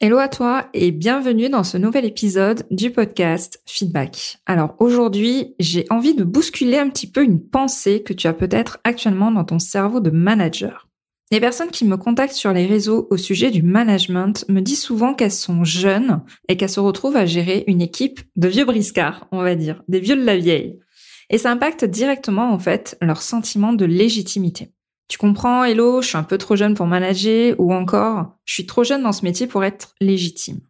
Hello à toi et bienvenue dans ce nouvel épisode du podcast Feedback. Alors aujourd'hui, j'ai envie de bousculer un petit peu une pensée que tu as peut-être actuellement dans ton cerveau de manager. Les personnes qui me contactent sur les réseaux au sujet du management me disent souvent qu'elles sont jeunes et qu'elles se retrouvent à gérer une équipe de vieux briscards, on va dire, des vieux de la vieille. Et ça impacte directement en fait leur sentiment de légitimité. Tu comprends, hello, je suis un peu trop jeune pour manager ou encore, je suis trop jeune dans ce métier pour être légitime.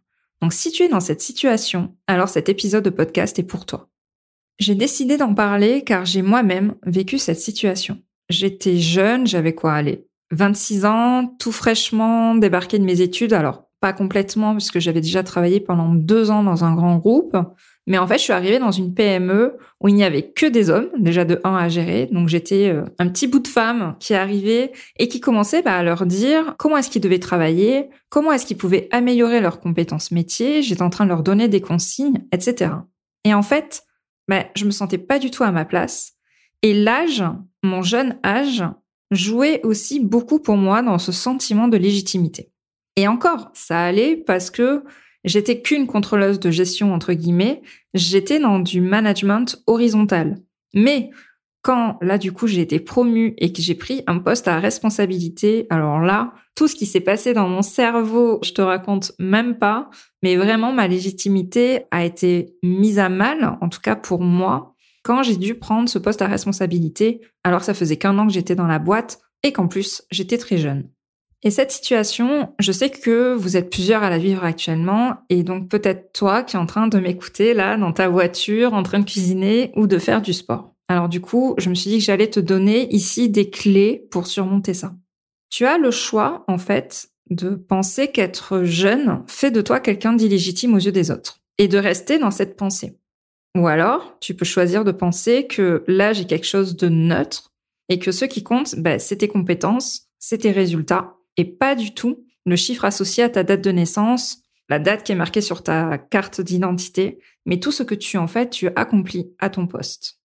Donc si tu es dans cette situation, alors cet épisode de podcast est pour toi. J'ai décidé d'en parler car j'ai moi-même vécu cette situation. J'étais jeune, j'avais quoi aller 26 ans, tout fraîchement débarqué de mes études, alors pas complètement puisque j'avais déjà travaillé pendant deux ans dans un grand groupe, mais en fait, je suis arrivée dans une PME où il n'y avait que des hommes, déjà de un à gérer. Donc j'étais euh, un petit bout de femme qui arrivait et qui commençait bah, à leur dire comment est-ce qu'ils devaient travailler, comment est-ce qu'ils pouvaient améliorer leurs compétences métiers. J'étais en train de leur donner des consignes, etc. Et en fait, bah, je me sentais pas du tout à ma place. Et l'âge, mon jeune âge, jouait aussi beaucoup pour moi dans ce sentiment de légitimité. Et encore, ça allait parce que J'étais qu'une contrôleuse de gestion, entre guillemets. J'étais dans du management horizontal. Mais quand là, du coup, j'ai été promue et que j'ai pris un poste à responsabilité, alors là, tout ce qui s'est passé dans mon cerveau, je te raconte même pas, mais vraiment, ma légitimité a été mise à mal, en tout cas pour moi, quand j'ai dû prendre ce poste à responsabilité. Alors, ça faisait qu'un an que j'étais dans la boîte et qu'en plus, j'étais très jeune. Et cette situation, je sais que vous êtes plusieurs à la vivre actuellement, et donc peut-être toi qui es en train de m'écouter là, dans ta voiture, en train de cuisiner ou de faire du sport. Alors du coup, je me suis dit que j'allais te donner ici des clés pour surmonter ça. Tu as le choix, en fait, de penser qu'être jeune fait de toi quelqu'un d'illégitime aux yeux des autres, et de rester dans cette pensée. Ou alors, tu peux choisir de penser que l'âge est quelque chose de neutre, et que ce qui compte, bah, c'est tes compétences, c'est tes résultats, et pas du tout le chiffre associé à ta date de naissance, la date qui est marquée sur ta carte d'identité, mais tout ce que tu en fait, tu accomplis à ton poste.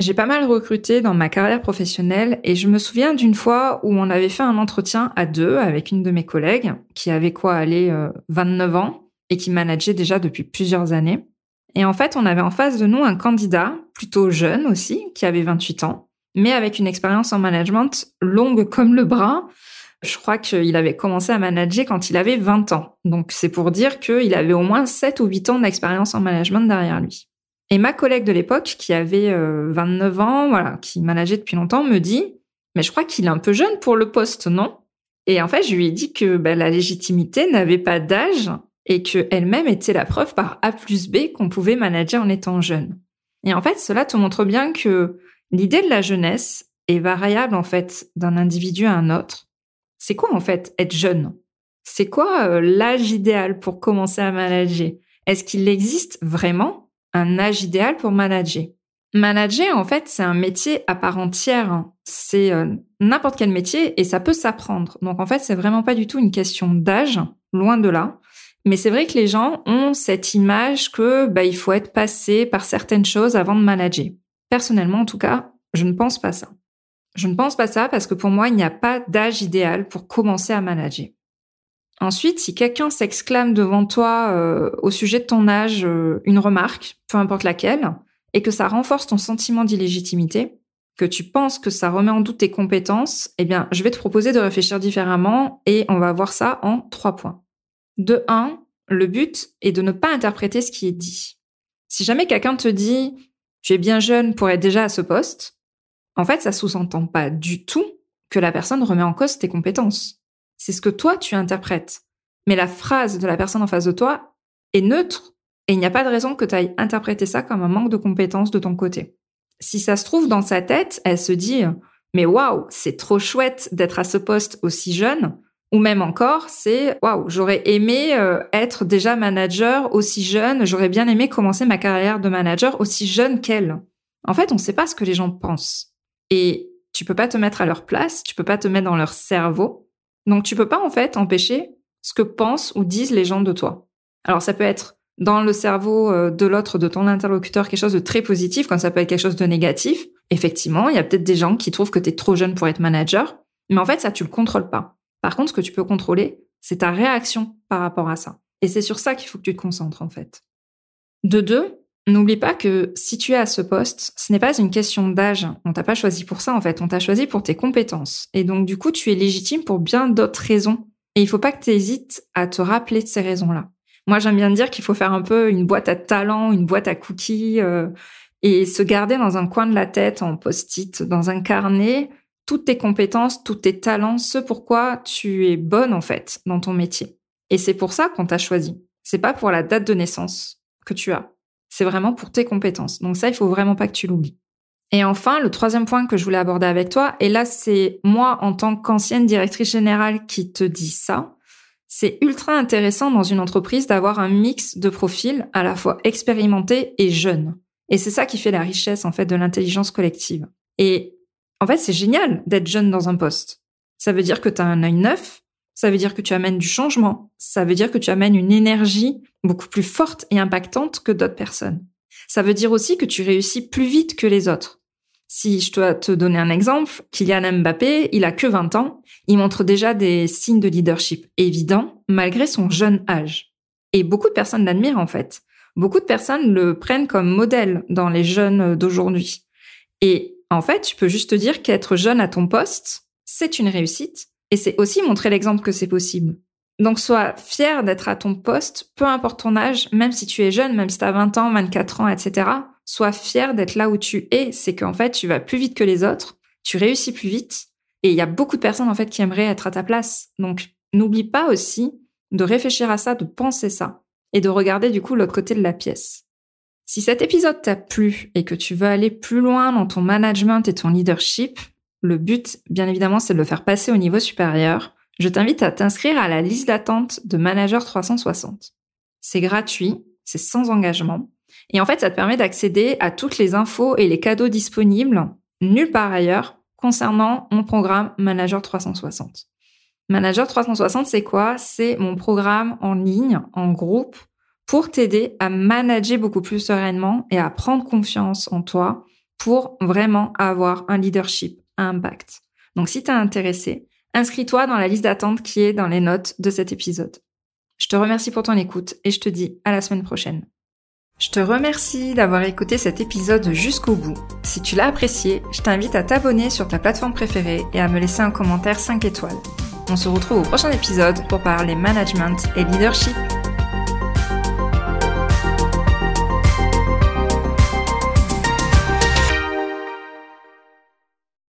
J'ai pas mal recruté dans ma carrière professionnelle et je me souviens d'une fois où on avait fait un entretien à deux avec une de mes collègues qui avait quoi aller 29 ans et qui manageait déjà depuis plusieurs années. Et en fait, on avait en face de nous un candidat plutôt jeune aussi, qui avait 28 ans, mais avec une expérience en management longue comme le bras, je crois qu'il avait commencé à manager quand il avait 20 ans. Donc c'est pour dire qu'il avait au moins 7 ou 8 ans d'expérience en management derrière lui. Et ma collègue de l'époque, qui avait 29 euh, ans, qui manageait depuis longtemps, me dit Mais je crois qu'il est un peu jeune pour le poste, non? Et en fait, je lui ai dit que ben, la légitimité n'avait pas d'âge et qu'elle-même était la preuve par A plus B qu'on pouvait manager en étant jeune. Et en fait, cela te montre bien que l'idée de la jeunesse est variable en fait d'un individu à un autre c'est quoi en fait être jeune? C'est quoi euh, l'âge idéal pour commencer à manager? Est-ce qu'il existe vraiment un âge idéal pour manager? Manager, en fait, c'est un métier à part entière. Hein. C'est euh, n'importe quel métier et ça peut s'apprendre. Donc, en fait, c'est vraiment pas du tout une question d'âge, loin de là. Mais c'est vrai que les gens ont cette image que bah, il faut être passé par certaines choses avant de manager. Personnellement, en tout cas, je ne pense pas ça. Je ne pense pas ça parce que pour moi, il n'y a pas d'âge idéal pour commencer à manager. Ensuite, si quelqu'un s'exclame devant toi euh, au sujet de ton âge euh, une remarque, peu importe laquelle, et que ça renforce ton sentiment d'illégitimité, que tu penses que ça remet en doute tes compétences, eh bien, je vais te proposer de réfléchir différemment et on va voir ça en trois points. De un, le but est de ne pas interpréter ce qui est dit. Si jamais quelqu'un te dit tu es bien jeune pour être déjà à ce poste, en fait, ça sous-entend pas du tout que la personne remet en cause tes compétences. C'est ce que toi, tu interprètes. Mais la phrase de la personne en face de toi est neutre et il n'y a pas de raison que tu ailles interpréter ça comme un manque de compétences de ton côté. Si ça se trouve dans sa tête, elle se dit mais waouh, c'est trop chouette d'être à ce poste aussi jeune, Ou même encore, c'est waouh, j'aurais aimé euh, être déjà manager aussi jeune, j'aurais bien aimé commencer ma carrière de manager aussi jeune qu'elle. En fait, on ne sait pas ce que les gens pensent. Et tu peux pas te mettre à leur place, tu peux pas te mettre dans leur cerveau. Donc tu peux pas en fait empêcher ce que pensent ou disent les gens de toi. Alors ça peut être dans le cerveau euh, de l'autre, de ton interlocuteur, quelque chose de très positif, quand ça peut être quelque chose de négatif. Effectivement, il y a peut-être des gens qui trouvent que tu es trop jeune pour être manager, mais en fait, ça, tu le contrôles pas. Par contre, ce que tu peux contrôler, c'est ta réaction par rapport à ça. Et c'est sur ça qu'il faut que tu te concentres, en fait. De deux, n'oublie pas que si tu es à ce poste, ce n'est pas une question d'âge. On t'a pas choisi pour ça, en fait. On t'a choisi pour tes compétences. Et donc, du coup, tu es légitime pour bien d'autres raisons. Et il faut pas que tu hésites à te rappeler de ces raisons-là. Moi, j'aime bien dire qu'il faut faire un peu une boîte à talents, une boîte à cookies, euh, et se garder dans un coin de la tête, en post-it, dans un carnet, toutes tes compétences, tous tes talents, ce pourquoi tu es bonne en fait dans ton métier. Et c'est pour ça qu'on t'a choisi. C'est pas pour la date de naissance que tu as. C'est vraiment pour tes compétences. Donc ça, il faut vraiment pas que tu l'oublies. Et enfin, le troisième point que je voulais aborder avec toi, et là c'est moi en tant qu'ancienne directrice générale qui te dis ça, c'est ultra intéressant dans une entreprise d'avoir un mix de profils à la fois expérimentés et jeunes. Et c'est ça qui fait la richesse en fait de l'intelligence collective. Et en fait, c'est génial d'être jeune dans un poste. Ça veut dire que tu as un œil neuf, ça veut dire que tu amènes du changement, ça veut dire que tu amènes une énergie beaucoup plus forte et impactante que d'autres personnes. Ça veut dire aussi que tu réussis plus vite que les autres. Si je dois te donner un exemple, Kylian Mbappé, il a que 20 ans, il montre déjà des signes de leadership évidents malgré son jeune âge. Et beaucoup de personnes l'admirent en fait. Beaucoup de personnes le prennent comme modèle dans les jeunes d'aujourd'hui. Et en fait, tu peux juste te dire qu'être jeune à ton poste, c'est une réussite et c'est aussi montrer l'exemple que c'est possible. Donc sois fier d'être à ton poste, peu importe ton âge, même si tu es jeune, même si tu as 20 ans, 24 ans, etc sois fier d'être là où tu es. C'est qu'en fait, tu vas plus vite que les autres, tu réussis plus vite. Et il y a beaucoup de personnes, en fait, qui aimeraient être à ta place. Donc, n'oublie pas aussi de réfléchir à ça, de penser ça et de regarder du coup l'autre côté de la pièce. Si cet épisode t'a plu et que tu veux aller plus loin dans ton management et ton leadership, le but, bien évidemment, c'est de le faire passer au niveau supérieur. Je t'invite à t'inscrire à la liste d'attente de Manager 360. C'est gratuit, c'est sans engagement. Et en fait, ça te permet d'accéder à toutes les infos et les cadeaux disponibles nulle part ailleurs concernant mon programme Manager 360. Manager 360, c'est quoi? C'est mon programme en ligne, en groupe, pour t'aider à manager beaucoup plus sereinement et à prendre confiance en toi pour vraiment avoir un leadership à impact. Donc si tu es intéressé, inscris-toi dans la liste d'attente qui est dans les notes de cet épisode. Je te remercie pour ton écoute et je te dis à la semaine prochaine. Je te remercie d'avoir écouté cet épisode jusqu'au bout. Si tu l'as apprécié, je t'invite à t'abonner sur ta plateforme préférée et à me laisser un commentaire 5 étoiles. On se retrouve au prochain épisode pour parler management et leadership.